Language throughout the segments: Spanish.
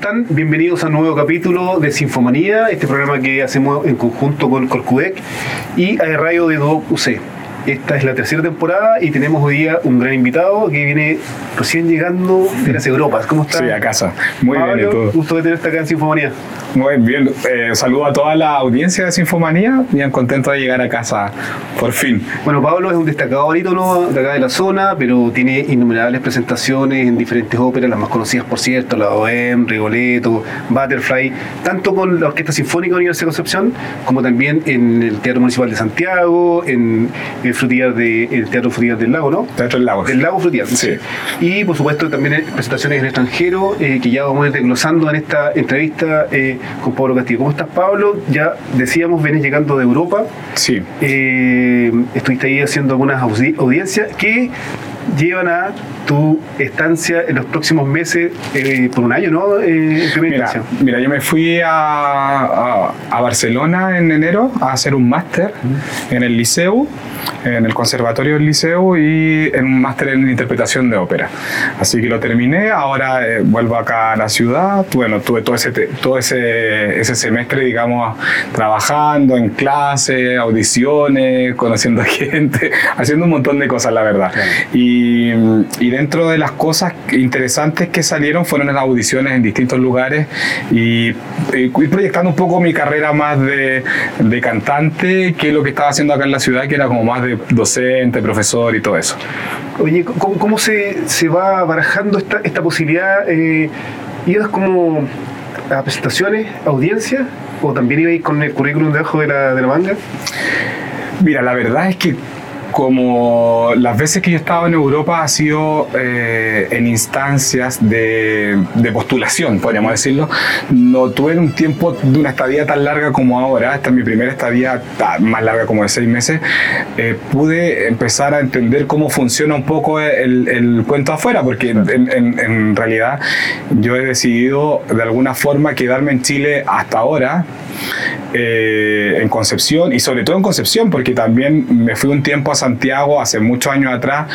¿cómo están? Bienvenidos a un nuevo capítulo de Sinfomanía, este programa que hacemos en conjunto con Corcudec y a Radio de UC. Esta es la tercera temporada y tenemos hoy día un gran invitado que viene recién llegando de las Europas. ¿Cómo está? Sí, a casa. Muy bien, ¿y todo? Gusto de tenerte acá en Sinfomanía. Muy bien, eh, saludo a toda la audiencia de Sinfomanía, bien contento de llegar a casa, por fin. Bueno, Pablo es un destacado barítono de acá de la zona, pero tiene innumerables presentaciones en diferentes óperas, las más conocidas por cierto, la OEM, Rigoletto, Butterfly, tanto con la Orquesta Sinfónica de la Universidad de Concepción, como también en el Teatro Municipal de Santiago, en el De, el Teatro Frutillar del Lago, ¿no? Teatro del Lago. Del Lago Frutillar. Sí. Y por supuesto también en presentaciones en el extranjero, eh, que ya vamos a ir desglosando en esta entrevista eh, con Pablo Castillo. ¿Cómo estás, Pablo? Ya decíamos, vienes llegando de Europa. Sí. Eh, estuviste ahí haciendo algunas audi- audiencias que llevan a tu estancia en los próximos meses eh, por un año, ¿no? Eh, en primera Mira, instancia. mira, yo me fui a, a- a Barcelona en enero a hacer un máster en el Liceu, en el Conservatorio del Liceu y en un máster en interpretación de ópera. Así que lo terminé, ahora eh, vuelvo acá a la ciudad. Bueno, tuve todo ese, todo ese, ese semestre, digamos, trabajando en clase, audiciones, conociendo gente, haciendo un montón de cosas, la verdad. Y, y dentro de las cosas interesantes que salieron fueron las audiciones en distintos lugares y, y proyectando un poco mi carrera más de, de cantante que lo que estaba haciendo acá en la ciudad, que era como más de docente, profesor y todo eso. Oye, ¿cómo, cómo se, se va barajando esta, esta posibilidad? Eh, ¿Ibas como a presentaciones, audiencias? ¿O también ibais con el currículum debajo de la, de la manga? Mira, la verdad es que como las veces que yo estaba en Europa ha sido eh, en instancias de, de postulación, podríamos decirlo. No tuve un tiempo de una estadía tan larga como ahora, esta es mi primera estadía ta- más larga como de seis meses, eh, pude empezar a entender cómo funciona un poco el, el cuento afuera, porque en, en- en realidad yo he decidido de alguna forma quedarme en Chile hasta ahora, eh, en Concepción, y sobre todo en Concepción, porque también me fui un tiempo a Santiago hace muchos años atrás,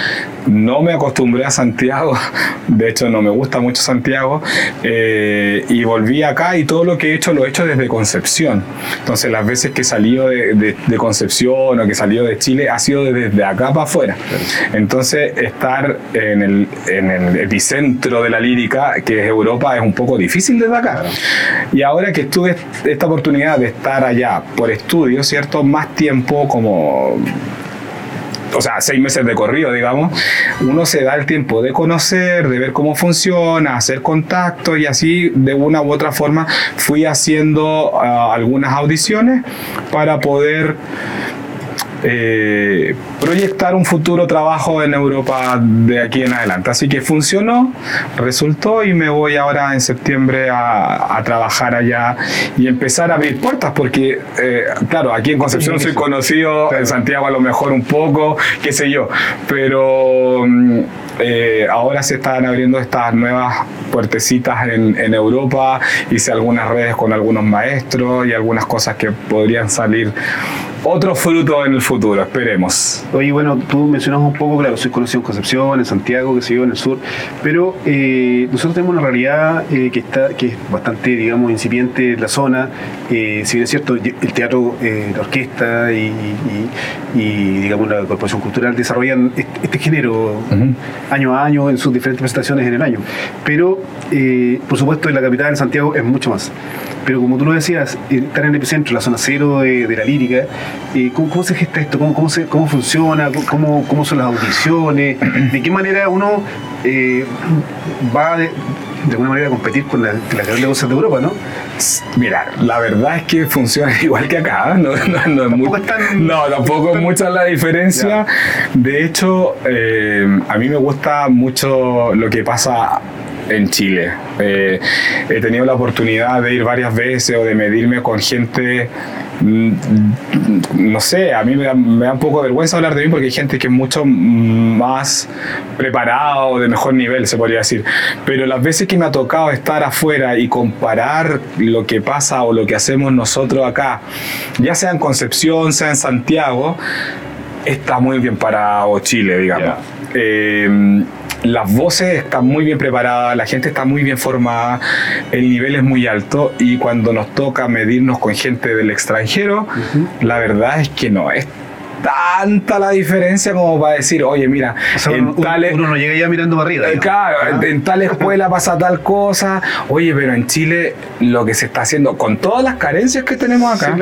no me acostumbré a Santiago, de hecho no me gusta mucho Santiago, eh, y volví acá y todo lo que he hecho lo he hecho desde Concepción. Entonces las veces que he salido de, de- de Concepción o que he salido de Chile ha sido desde acá para afuera. Entonces estar en el, en el epicentro de la lírica, que es Europa, es un poco difícil desde acá. Y ahora que tuve esta oportunidad de estar allá por estudio, ¿cierto? Más tiempo como o sea, seis meses de corrido, digamos, uno se da el tiempo de conocer, de ver cómo funciona, hacer contacto y así de una u otra forma fui haciendo ah, algunas audiciones para poder eh, proyectar un futuro trabajo en Europa de aquí en adelante. Así que funcionó, resultó y me voy ahora en septiembre a, a trabajar allá y empezar a abrir puertas porque, eh, claro, aquí en Concepción soy conocido, en Santiago a lo mejor un poco, qué sé yo, pero... mm, eh, ahora se están abriendo estas nuevas puertecitas en, en Europa, hice algunas redes con algunos maestros y algunas cosas que podrían salir otro fruto en el futuro, esperemos. Oye, bueno, tú mencionabas un poco, claro, soy conocido en Concepción, en Santiago, que se yo, en el sur, pero eh, nosotros tenemos una realidad eh, que está que es bastante, digamos, incipiente en la zona. Eh, si bien es cierto, el teatro, eh, la orquesta y, y- y, digamos, la corporación cultural desarrollan este, este género año a año en sus diferentes presentaciones en el año. Pero, por supuesto, en la capital, en Santiago, es mucho más. Pero como tú lo decías, eh, estar en el epicentro, la zona cero de, de la lírica, eh, ¿cómo, cómo se gesta esto? ¿Cómo, cómo, se- cómo funciona? ¿Cómo, ¿Cómo son las audiciones? ¿De qué manera uno eh, va de, de alguna manera a competir con la- las grandes voces de Europa, no? Mira, la verdad es que funciona igual que acá. No, no, es Tampoco muy- es tan- no, tampoco es mucha la diferencia. De hecho, eh, a mí me gusta mucho lo que pasa en Chile. Eh, he tenido la oportunidad de ir varias veces o de medirme con gente mm, no sé, a mí me da, me da un poco de vergüenza hablar de mí porque hay gente que es mucho más preparada o de mejor nivel, se podría decir. Pero las veces que me ha tocado estar afuera y comparar lo que pasa o lo que hacemos nosotros acá, ya sea en Concepción, sea en Santiago, está muy bien parado Chile, digamos. Eh, las voces están muy bien preparadas, la gente está muy bien formada, el nivel es muy alto y cuando nos toca medirnos con gente del extranjero, la verdad es que no es tanta la diferencia como para decir, oye, mira, en uno, tales, uno no llega ya mirando para arriba. Claro, ah. en tal escuela pasa tal cosa. Oye, pero en Chile lo que se está haciendo, con todas las carencias que tenemos acá,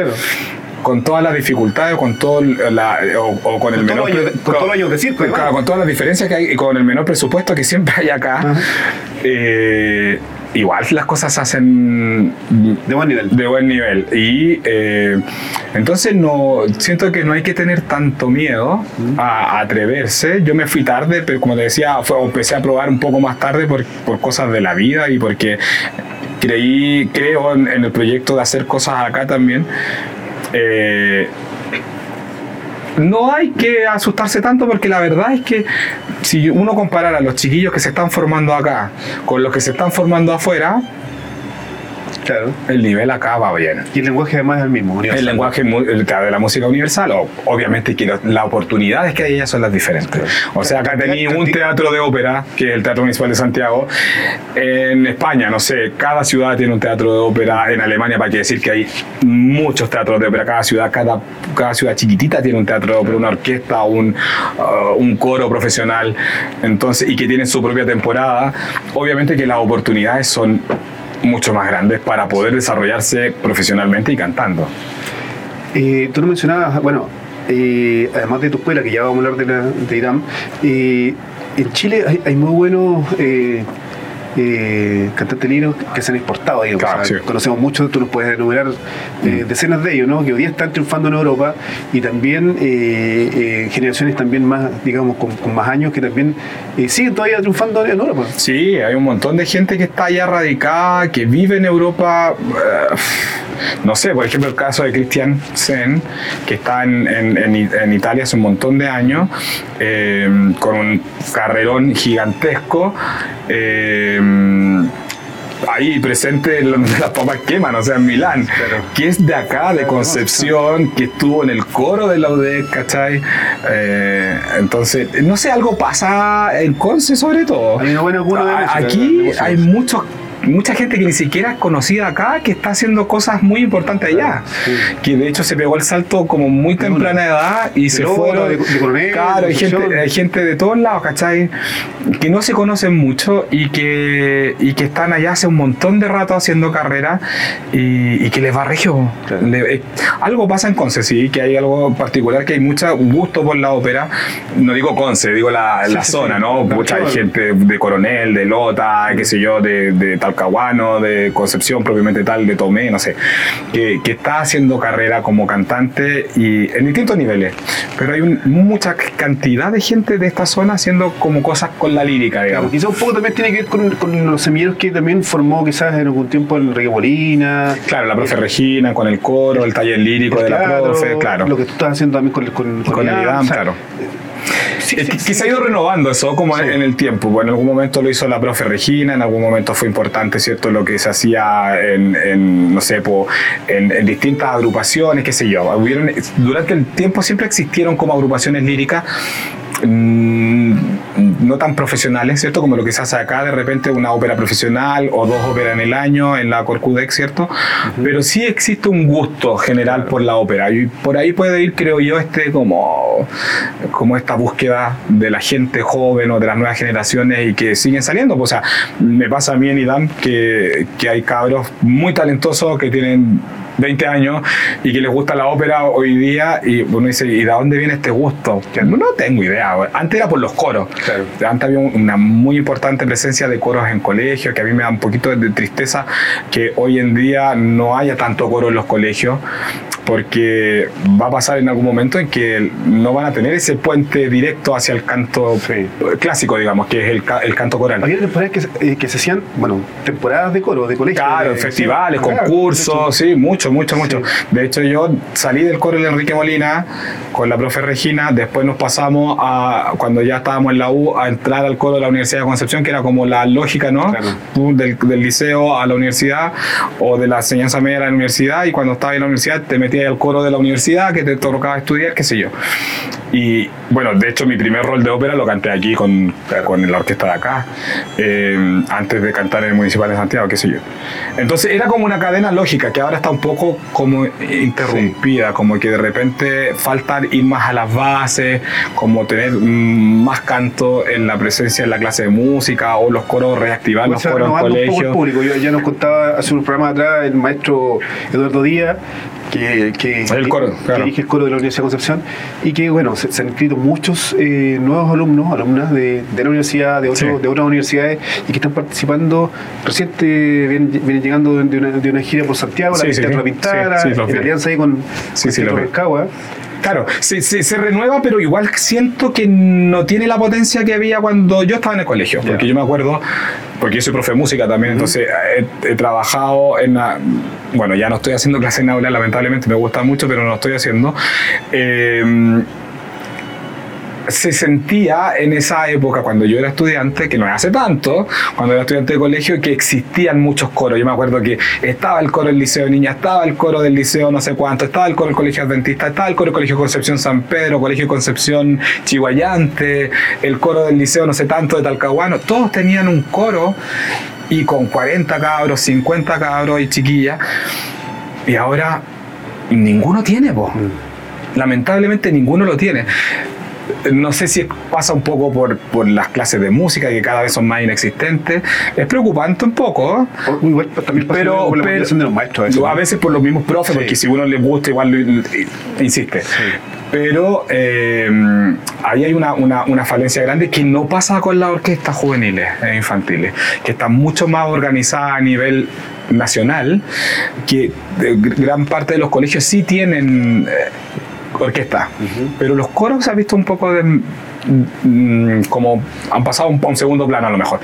con todas las dificultades, con todo la, o, con el menor con, todos los años de circo, con todas las diferencias que hay y con el menor presupuesto que siempre hay acá. Eh, igual las cosas se hacen de buen nivel. De buen nivel. Y eh, entonces no siento que no hay que tener tanto miedo a, atreverse. Yo me fui tarde, pero como te decía, fue, empecé a probar un poco más tarde por, por cosas de la vida y porque creí, creo en, el proyecto de hacer cosas acá también. Eh, no hay que asustarse tanto porque la verdad es que si uno comparara los chiquillos que se están formando acá con los que se están formando afuera, Claro. El nivel acá va bien. Y el lenguaje además es el mismo, universal. El lenguaje de la música universal, obviamente que las oportunidades que hay ellas son las diferentes. O sea, acá tenéis un teatro de ópera, que es el Teatro Municipal de Santiago. En España, no sé, cada ciudad tiene un teatro de ópera. En Alemania, para qué decir que hay muchos teatros de ópera. Cada ciudad, cada, cada ciudad chiquitita tiene un teatro de ópera, una orquesta, un, uh, un coro profesional. Entonces, y que tienen su propia temporada. Obviamente que las oportunidades son mucho más grandes para poder desarrollarse profesionalmente y cantando. Eh, tú no mencionabas, bueno, eh, además de tu escuela, que ya vamos a hablar de, la, de IRAM, eh, en Chile hay, hay muy buenos eh, cantantes linos que se han exportado. Conocemos muchos, tú nos puedes enumerar eh, mm. decenas de ellos, ¿no? que hoy día están triunfando en Europa y también eh, eh, generaciones también más, digamos, con, más años que también siguen todavía triunfando en Europa. Sí, hay un montón de gente que está allá radicada, que vive en Europa. no sé, por ejemplo, el caso de Christian Sen, que está en, en, Italia hace un montón de años, con un carrerón gigantesco. Ahí presente en donde las papas queman, o sea, en Milán, que es de acá, de Concepción, que estuvo en el coro de la UDEC, ¿cachai? Eh, entonces, no sé, algo pasa en Conce sobre todo. Aquí hay muchos mucha gente que ni siquiera es conocida acá, que está haciendo cosas muy importantes allá. Que de hecho se pegó el salto como muy temprana edad y se fueron. De, claro, hay gente, hay gente de todos lados, ¿cachai? Que no se conocen mucho y que, y que están allá hace un montón de rato haciendo carrera y, que les va regio. Eh, algo pasa en Conce, sí, que hay algo particular, que hay mucho gusto por la ópera. No digo Conce, digo la, la zona, ¿no? Mucha hay gente de Coronel, de Lota, qué sé yo, de, de tal Talcahuano, de Concepción propiamente tal, de Tomé, no sé, que, está haciendo carrera como cantante y en distintos niveles. Pero hay mucha cantidad de gente de esta zona haciendo como cosas con la lírica, digamos. quizás un poco también tiene que ver con, los semilleros que también formó quizás en algún tiempo el Reggae Molina. Claro, la profe Regina con el coro, el taller lírico de la profe, claro. Lo que tú estás haciendo también con, con, con, el IDAM, claro que se ha ido renovando eso como en el tiempo. Bueno, en algún momento lo hizo la profe Regina, en algún momento fue importante, ¿cierto? Lo que se hacía en, no sé, en, distintas agrupaciones, qué sé yo. durante el tiempo siempre existieron como agrupaciones líricas no tan profesionales, ¿cierto? Como lo que se hace acá, de repente una ópera profesional o dos óperas en el año en la Corcudex, ¿cierto? Pero sí existe un gusto general por la ópera y por ahí puede ir, creo yo, este como, como esta búsqueda de la gente joven o de las nuevas generaciones y que siguen saliendo. O sea, me pasa a mí en IDAM que, que hay cabros muy talentosos que tienen 20 años y que les gusta la ópera hoy día y uno dice, ¿y de dónde viene este gusto? No, no tengo idea. Antes era por los coros. Antes había una muy importante presencia de coros en colegios, que a mí me da un poquito de tristeza que hoy en día no haya tanto coro en los colegios porque va a pasar en algún momento en que no van a tener ese puente directo hacia el canto clásico, digamos, que es el, el canto coral. Había temporadas que, eh, que, se hacían, bueno, temporadas de coro, de colegio. Claro, festivales, concursos, sí, mucho, mucho, mucho. De hecho, yo salí del coro de Enrique Molina con la profe Regina, después nos pasamos a, cuando ya estábamos en la U, a entrar al coro de la Universidad de Concepción, que era como la lógica, ¿no? Del, del liceo a la universidad o de la enseñanza media a la universidad, y cuando estaba en la universidad te metías metías al coro de la universidad que te tocaba estudiar, qué sé yo. Y bueno, de hecho mi primer rol de ópera lo canté aquí con, con la orquesta de acá, eh, antes de cantar en el Municipal de Santiago, qué sé yo. Entonces era como una cadena lógica que ahora está un poco como interrumpida, como que de repente falta ir más a las bases, como tener más canto en la presencia en la clase de música o los coros reactivar los coros en colegio. público. Yo ya nos contaba hace un programa atrás el maestro Eduardo Díaz que, que, el coro, dirige el coro de la Universidad de Concepción y que bueno se, han inscrito muchos eh, nuevos alumnos, alumnas de, de la universidad, de, otro, de otras universidades y que están participando. Reciente vienen, llegando de una, de una, gira por Santiago, la Teatro Pintara, en alianza ahí con, sí, con Claro, se, se, renueva, pero igual siento que no tiene la potencia que había cuando yo estaba en el colegio. Porque yo me acuerdo, porque yo soy profe de música también, entonces he, trabajado en la, Bueno, ya no estoy haciendo clase en aula, lamentablemente me gusta mucho, pero no lo estoy haciendo. Eh, se sentía en esa época, cuando yo era estudiante, que no hace tanto, cuando era estudiante de colegio, que existían muchos coros. Yo me acuerdo que estaba el coro del Liceo de Niña, estaba el coro del Liceo no sé cuánto, estaba el coro del Colegio Adventista, estaba el coro del Colegio Concepción San Pedro, Colegio Concepción Chihuayante, el coro del Liceo no sé tanto de Talcahuano. Todos tenían un coro y con 40 cabros, 50 cabros y chiquillas. Y ahora ninguno tiene, vos. Mm. Lamentablemente ninguno lo tiene no sé si pasa un poco por, por, las clases de música que cada vez son más inexistentes. Es preocupante un poco. también pero, por la de los maestros. A veces por los mismos profes, porque si uno le gusta igual lo, insiste. Pero eh, ahí hay una, una, una, falencia grande que no pasa con las orquestas juveniles e infantiles, que están mucho más organizadas a nivel nacional, que gran parte de los colegios sí tienen... Eh, orquesta. Pero los coros se ha visto un poco de mm, como han pasado un, un, segundo plano a lo mejor.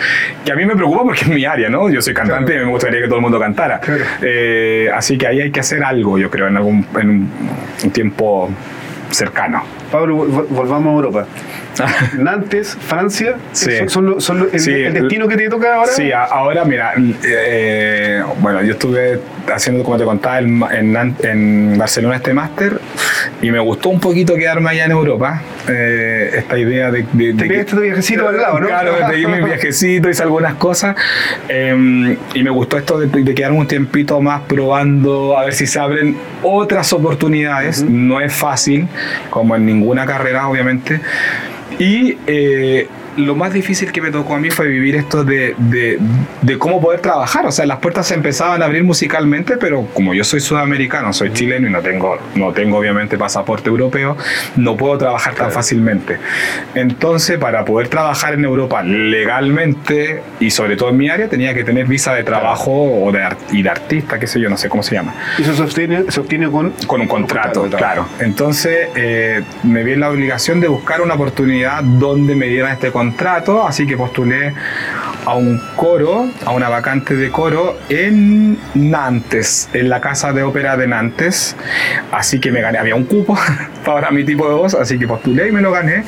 Que a mí me preocupa porque es mi área, ¿no? Yo soy cantante y me gustaría que todo el mundo cantara. Eh, así que ahí hay que hacer algo, yo creo, en, algún, en un tiempo cercano. Pablo, volvamos a Europa. Nantes, Francia, son, el, destino que te toca ahora. Sí, ahora mira, eh, bueno, yo estuve haciendo, como te contaba, en, en Barcelona este máster y me gustó un poquito quedarme allá en Europa. Eh, esta idea de... de, de que, tu viajecito al lado, ¿no? Claro, pedí mi viajecito, hice algunas cosas em, y me gustó esto de, quedarme un tiempito más probando a ver si se abren otras oportunidades. No es fácil, como en ninguna carrera, obviamente. Y eh, lo más difícil que me tocó a mí fue vivir esto de, de, de, cómo poder trabajar. O sea, las puertas se empezaban a abrir musicalmente, pero como yo soy sudamericano, soy chileno y no tengo, no tengo obviamente pasaporte europeo, no puedo trabajar tan fácilmente. Entonces, para poder trabajar en Europa legalmente y sobre todo en mi área, tenía que tener visa de trabajo o de, y de artista, qué sé yo, no sé cómo se llama. ¿Y eso se obtiene, se obtiene con? Con un contrato, claro. Entonces, eh, me vi en la obligación de buscar una oportunidad donde me dieran este contrato contrato, así que postulé a un coro, a una vacante de coro en Nantes, en la casa de ópera de Nantes. Así que me gané, había un cupo para mi tipo de voz, así que postulé y me lo gané.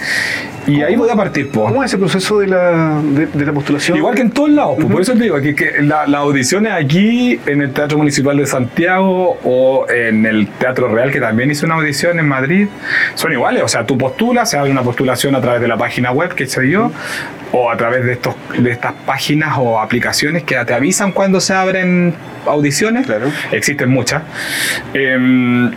Y ahí voy a partir. ¿Cómo es ese proceso de la, de, la postulación? Igual que en todos lados, por eso te digo que, que las audiciones aquí en el Teatro Municipal de Santiago o en el Teatro Real, que también hizo una audición en Madrid, son iguales. O sea, tú postulas, se abre una postulación a través de la página web, que sé yo, o a través de, estos, de estas páginas o aplicaciones que te avisan cuando se abren audiciones. Claro. Existen muchas. Em,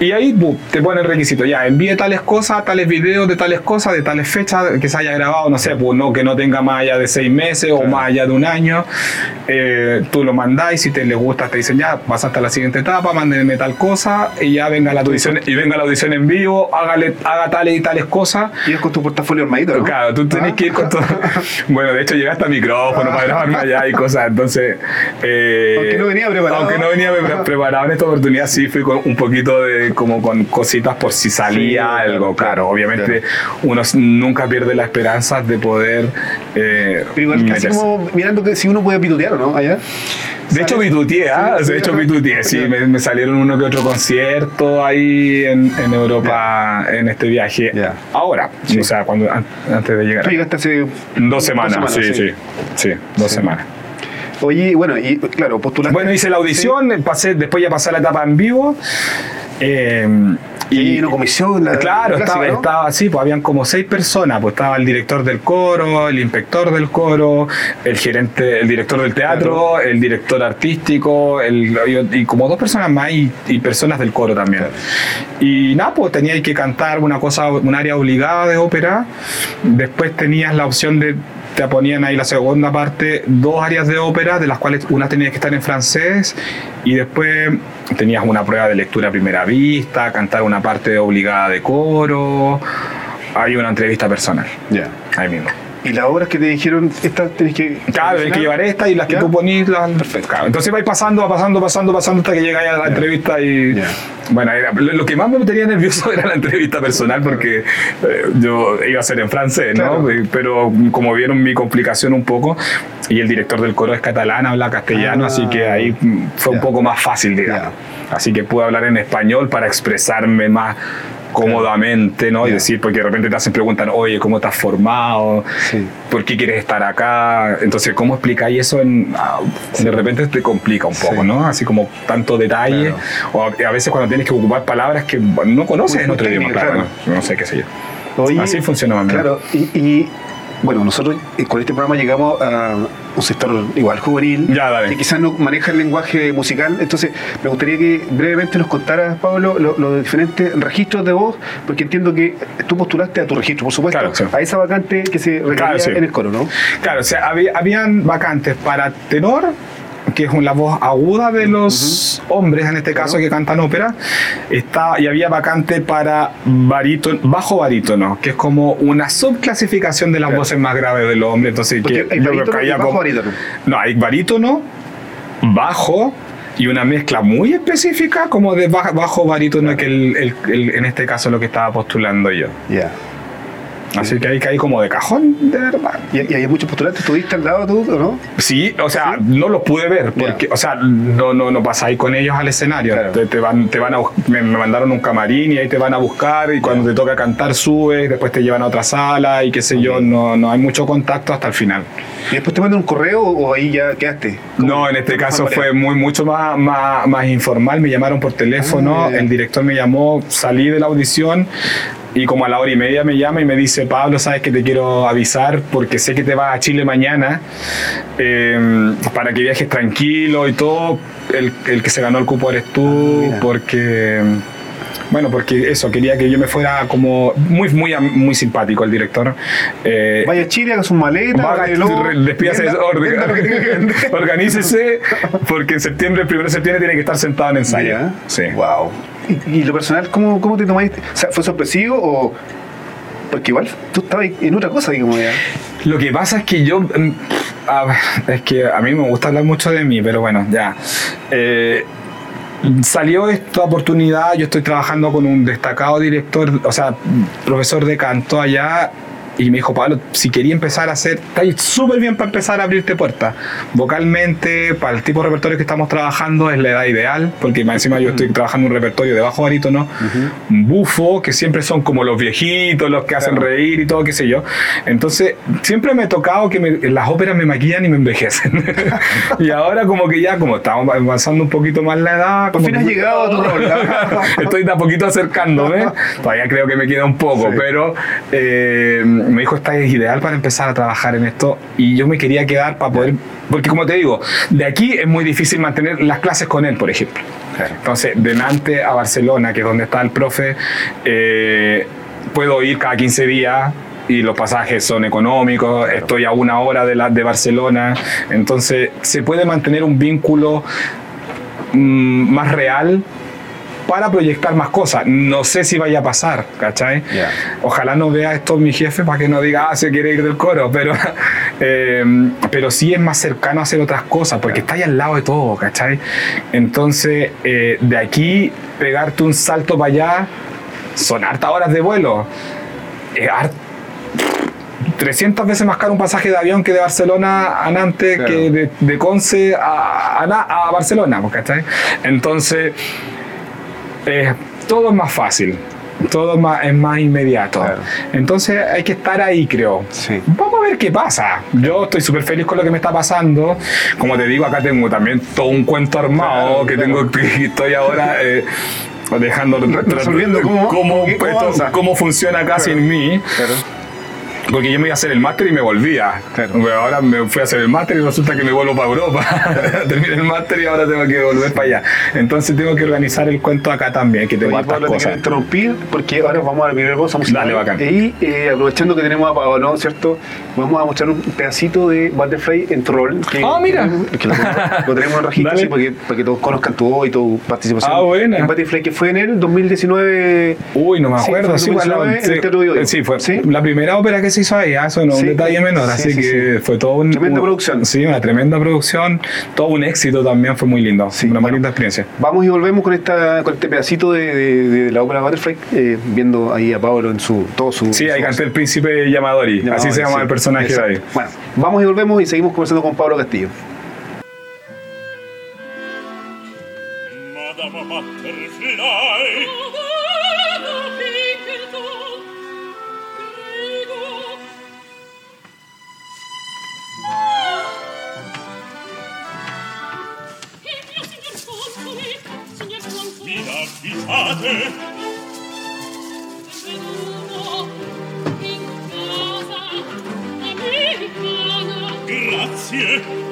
y ahí te pone el requisito, ya, envíe tales cosas, tales videos de tales cosas, de tales fechas que se haya grabado, no sé, pues no, que no tenga más allá de seis meses o más allá de un año. Eh, tú lo mandáis, si te le gusta, te dicen ya, vas hasta la siguiente etapa, mándenme tal cosa y ya venga la audición, y venga la audición en vivo, hágale, haga tales y tales cosas. Y es con tu portafolio armadito, ¿no? Claro, tú tenés ah. que ir con todo. bueno, de hecho llegaste a micrófono para grabarme allá y cosas, entonces. Eh, aunque no venía preparado. Aunque no venía preparado en esta oportunidad, sí fui con un poquito de como con cositas por si salía algo, claro. Obviamente uno nunca pierde la esperanza de poder... Eh, Pero igual casi como mirando que si uno puede pitutear o no, allá. De hecho, pituteé, ¿ah? de hecho, pituteé, sí, me, salieron uno que otro concierto ahí en, en Europa en este viaje. Ahora, o sea, cuando, antes de llegar. Tú llegaste hace dos semanas, sí, sí, sí, dos semanas. Oye, bueno, y claro, postulaste. Bueno, hice la audición, pasé, después ya pasé la etapa en vivo Eh, y, comisión, la, claro, estaba, estaba así, pues habían como seis personas, pues estaba el director del coro, el inspector del coro, el gerente, el director del teatro, el director artístico, el, y como dos personas más y, personas del coro también. Y nada, pues teníais que cantar una cosa, un área obligada de ópera, después tenías la opción de te ponían ahí la segunda parte, dos áreas de ópera, de las cuales una tenía que estar en francés, y después tenías una prueba de lectura a primera vista, cantar una parte obligada de coro, hay una entrevista personal. Ya. Ahí mismo. Y las obras que te dijeron, estas tenés que. Claro, tenés que llevar esta y las que tú ponís. Las... Perfecto. Entonces vais pasando, pasando, pasando, pasando hasta que llegáis a la entrevista y. Bueno, lo que más me tenía nervioso era la entrevista personal porque eh, yo iba a ser en francés, ¿no? Pero como vieron mi complicación un poco, y el director del coro es catalán, habla castellano, así que ahí fue un poco más fácil, digamos. Así que pude hablar en español para expresarme más cómodamente, ¿no? Y decir, porque de repente te hacen preguntan, oye, ¿cómo estás formado? ¿Por qué quieres estar acá? Entonces, ¿cómo explicáis eso? En, ah, De repente te complica un poco, ¿no? Así como tanto detalle, o a, veces cuando tienes que ocupar palabras que no conoces en otro idioma, claro, no, sé qué sé yo. Así funciona más Claro, y bueno, nosotros eh, con este programa llegamos a un sector igual juvenil, que quizás no maneja el lenguaje musical. Entonces, me gustaría que brevemente nos contaras, Pablo, los diferentes registros de voz, porque entiendo que tú postulaste a tu registro, por supuesto, a esa vacante que se requería en el coro, ¿no? Claro, o sea, había, habían vacantes para tenor, que es la voz aguda de los hombres, en este caso, que cantan ópera, está, y había vacante para barítono, bajo barítono, que es como una subclasificación de las voces más graves del hombre. Entonces, que, hay barítono barítono. No, hay barítono, bajo, y una mezcla muy específica como de bajo barítono que el, en este caso lo que estaba postulando yo. Ya. Así que hay que hay como de cajón, de verdad. ¿Y, hay muchos postulantes? ¿Tuviste al lado tú o no? Sí, o sea, no los pude ver, porque, o sea, no, no, no pasáis con ellos al escenario. Te, van, te van a, me, mandaron un camarín y ahí te van a buscar y cuando te toca cantar subes, después te llevan a otra sala y qué sé yo, no, no hay mucho contacto hasta el final. ¿Y después te mandan un correo o ahí ya quedaste? No, en este caso fue muy, mucho más, más, más, informal, me llamaron por teléfono, ah, el director me llamó, salí de la audición y como a la hora y media me llama y me dice, Pablo, sabes que te quiero avisar porque sé que te vas a Chile mañana em, para que viajes tranquilo y todo. El, el, que se ganó el cupo eres tú ah, porque... Bueno, porque eso, quería que yo me fuera como muy, muy, muy simpático el director. Eh, Vaya a Chile, haga sus maletas, despídase, organícese, porque en septiembre, el 1 de septiembre tiene que estar sentado en ensayo. Sí. Wow. ¿Y, lo personal, cómo, cómo te tomaste? O ¿Fue sorpresivo o.? Porque igual tú estabas en otra cosa, digamos ya. Lo que pasa es que yo. Mm, es que a mí me gusta hablar mucho de mí, pero bueno, ya. Eh, salió esta oportunidad, yo estoy trabajando con un destacado director, o sea, profesor de canto allá y me dijo, Pablo, si quería empezar a hacer, está súper bien para empezar a abrirte puertas. Vocalmente, para el tipo de repertorio que estamos trabajando, es la edad ideal, porque encima yo estoy trabajando un repertorio de bajo barítono, bufo, que siempre son como los viejitos, los que hacen reír y todo, qué sé yo. Entonces, siempre me he tocado que las óperas me maquillan y me envejecen. y ahora como que ya, como estamos avanzando un poquito más la edad... Por fin has llegado a tu rol. estoy de a poquito acercándome. Todavía creo que me queda un poco, pero... Eh, me dijo, esta es ideal para empezar a trabajar en esto y yo me quería quedar para poder, porque como te digo, de aquí es muy difícil mantener las clases con él, por ejemplo. Entonces, de Nantes a Barcelona, que es donde está el profe, eh, puedo ir cada 15 días y los pasajes son económicos, estoy a una hora de, la, de Barcelona, entonces se puede mantener un vínculo mm, más real para proyectar más cosas. No sé si vaya a pasar, ¿cachai? Ojalá no vea esto mi jefe para que no diga, ah, se quiere ir del coro, pero, eh, pero sí es más cercano a hacer otras cosas, porque está ahí al lado de todo, ¿cachai? Entonces, eh, de aquí, pegarte un salto para allá, son hartas horas de vuelo. 300 veces más caro un pasaje de avión que de Barcelona a Nantes, que de, Conce a, a, a Barcelona, ¿cachai? Entonces, eh, todo es más fácil. Todo es más, es más inmediato. Entonces hay que estar ahí, creo. Vamos a ver qué pasa. Yo estoy súper feliz con lo que me está pasando. Como te digo, acá tengo también todo un cuento armado que tengo que estoy ahora. Eh, dejando resolviendo cómo, cómo, cómo, funciona acá sin mí. Claro. Porque yo me iba a hacer el máster y me volvía. ahora me fui a hacer el máster y resulta que me vuelvo para Europa. Terminé el máster y ahora tengo que volver para allá. Entonces tengo que organizar el cuento acá también, que tengo hartas cosas. Te interrumpir porque ahora vamos a la primera cosa musical. Dale, bacán. Y eh, aprovechando que tenemos a Pablo, ¿cierto? Vamos a mostrar un pedacito de Butterfly en Troll. Que, ah, mira. Que lo, tenemos en registro así, para, que, para que todos conozcan tu voz y tu participación. Ah, bueno. En Butterfly, que fue en el 2019. Uy, no me acuerdo. Sí, fue, sí, fue la primera ópera que se hizo ahí, ¿ah? eso no, un detalle menor. así que fue todo un. Tremenda producción. Sí, una tremenda producción. Todo un éxito también, fue muy lindo. una muy linda experiencia. Vamos y volvemos con, esta, con este pedacito de, de, la ópera Butterfly, eh, viendo ahí a Pablo en su. todo su. Sí, ahí canté el príncipe Yamadori. así se llama el personaje de ahí. Bueno, vamos y volvemos y seguimos conversando con Pablo Castillo. Madame Butterfly. Grazie.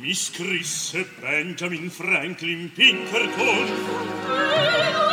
Mi scrisse Benjamin Franklin Pinkerton.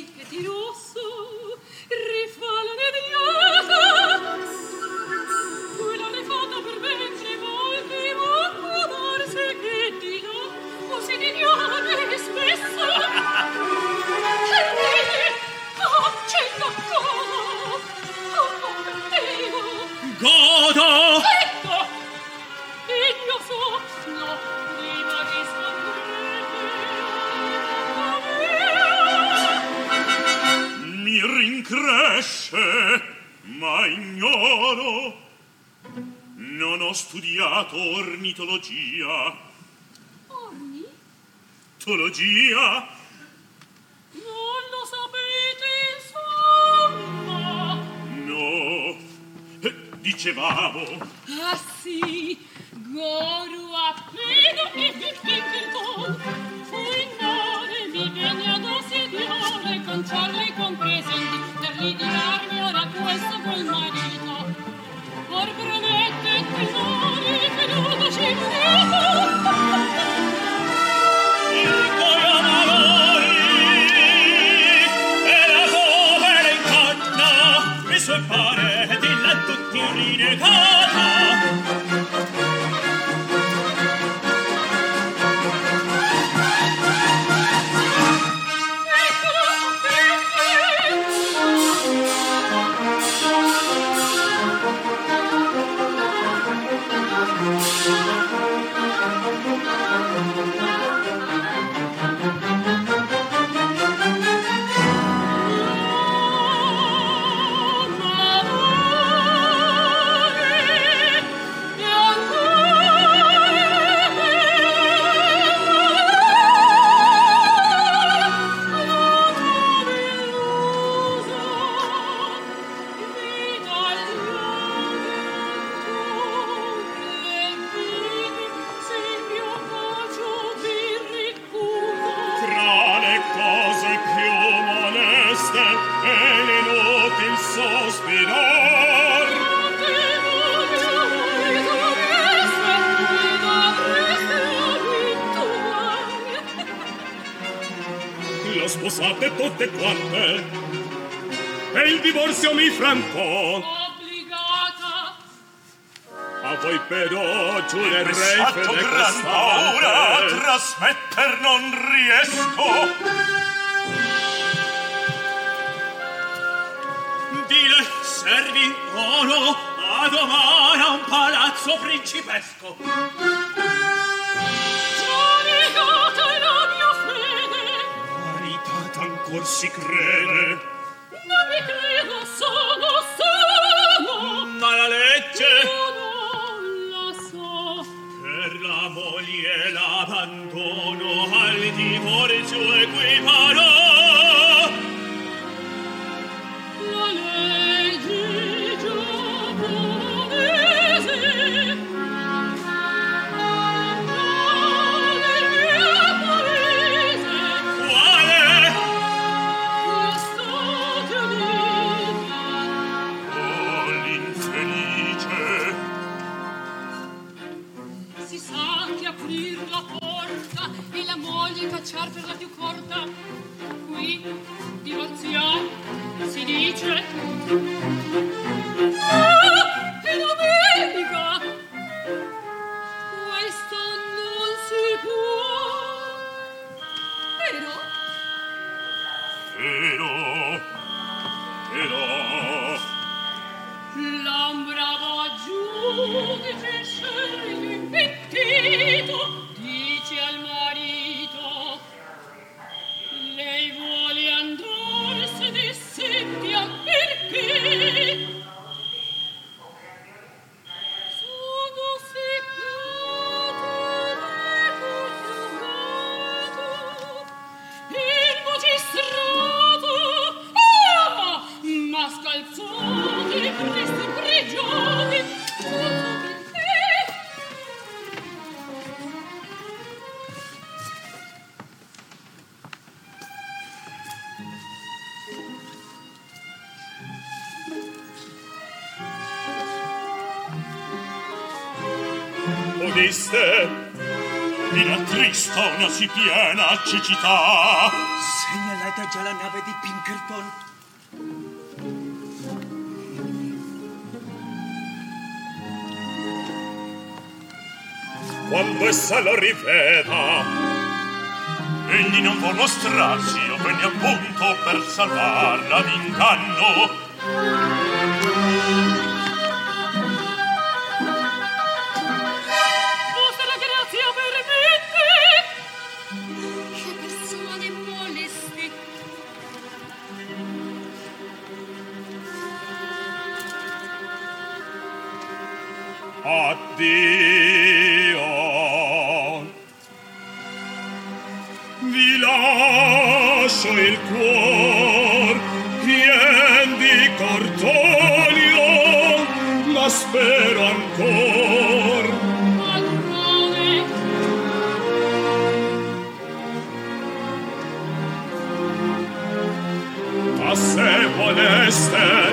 いけてる dicevamo. Ah sì, goru appena che ti spiego, fuinare mi venia ad signore, con ciarli compresenti, per ritirarmi ora questo col marito. Or promette il tesoro, che non lo scendiamo, 里的歌 trasmetter non riesco Dil servi oro a domare a un palazzo principesco. Già negata la mia fede. Maritata ancor si crede. Moglie cacciar per la più corta. Qui divorziar si dice. Udiste in attrista una si piena cecità. Segnalata già la nave di Pinkerton. quando essa lo riveda egli non può mostrarsi io venne appunto per salvarla d'inganno addio vi lascio il cuor pien di cordoglio ma spero ancor. Ma se voleste